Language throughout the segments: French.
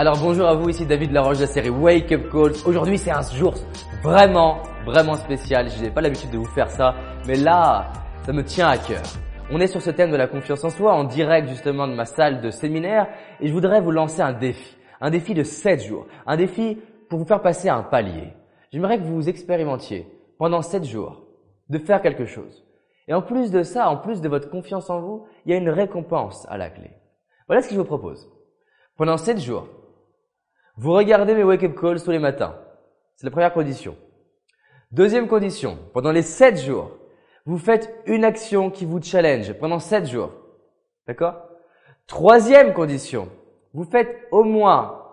Alors bonjour à vous, ici David Laroche de la série Wake Up Calls. Aujourd'hui c'est un jour vraiment, vraiment spécial. Je n'ai pas l'habitude de vous faire ça, mais là, ça me tient à cœur. On est sur ce thème de la confiance en soi, en direct justement de ma salle de séminaire, et je voudrais vous lancer un défi. Un défi de 7 jours. Un défi pour vous faire passer un palier. J'aimerais que vous expérimentiez pendant 7 jours de faire quelque chose. Et en plus de ça, en plus de votre confiance en vous, il y a une récompense à la clé. Voilà ce que je vous propose. Pendant 7 jours, vous regardez mes wake-up calls tous les matins. C'est la première condition. Deuxième condition, pendant les 7 jours, vous faites une action qui vous challenge pendant 7 jours. D'accord? Troisième condition, vous faites au moins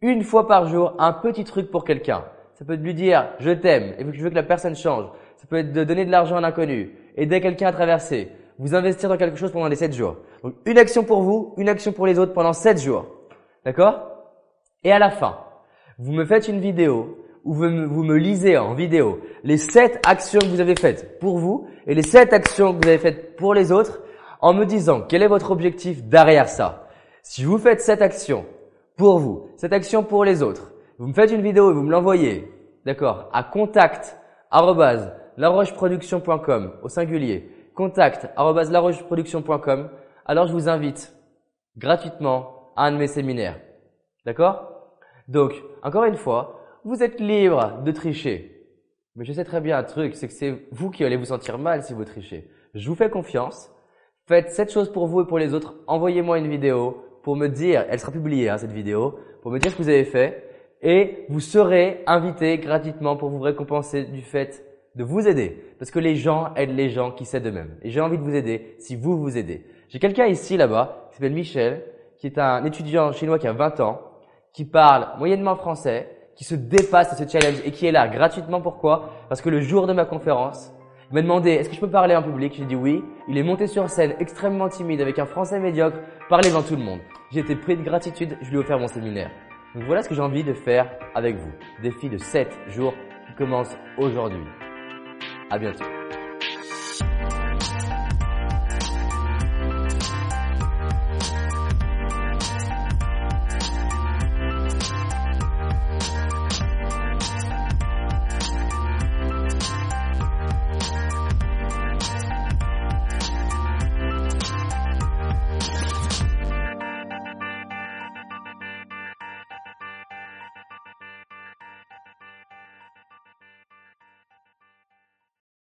une fois par jour un petit truc pour quelqu'un. Ça peut être lui dire je t'aime et je veux que la personne change. Ça peut être de donner de l'argent à un inconnu, aider quelqu'un à traverser, vous investir dans quelque chose pendant les 7 jours. Donc une action pour vous, une action pour les autres pendant 7 jours. D'accord? Et à la fin, vous me faites une vidéo où vous me, lisez en vidéo les 7 actions que vous avez faites pour vous et les 7 actions que vous avez faites pour les autres en me disant quel est votre objectif derrière ça. Si vous faites cette action pour vous, cette action pour les autres, vous me faites une vidéo et vous me l'envoyez, d'accord, à contact larocheproduction.com au singulier, contact larocheproduction.com, alors je vous invite gratuitement à un de mes séminaires. D'accord? Donc, encore une fois, vous êtes libre de tricher. Mais je sais très bien un truc, c'est que c'est vous qui allez vous sentir mal si vous trichez. Je vous fais confiance. Faites cette chose pour vous et pour les autres. Envoyez-moi une vidéo pour me dire, elle sera publiée hein, cette vidéo, pour me dire ce que vous avez fait. Et vous serez invité gratuitement pour vous récompenser du fait de vous aider. Parce que les gens aident les gens qui s'aident eux-mêmes. Et j'ai envie de vous aider si vous vous aidez. J'ai quelqu'un ici là-bas qui s'appelle Michel, qui est un étudiant chinois qui a 20 ans, qui parle moyennement français, qui se dépasse à ce challenge et qui est là gratuitement. Pourquoi? Parce que le jour de ma conférence, il m'a demandé est-ce que je peux parler en public? J'ai dit oui. Il est monté sur scène extrêmement timide avec un français médiocre, parler devant tout le monde. J'ai été pris de gratitude, je lui ai offert mon séminaire. Voilà ce que j'ai envie de faire avec vous. Défi de 7 jours qui commence aujourd'hui. À bientôt.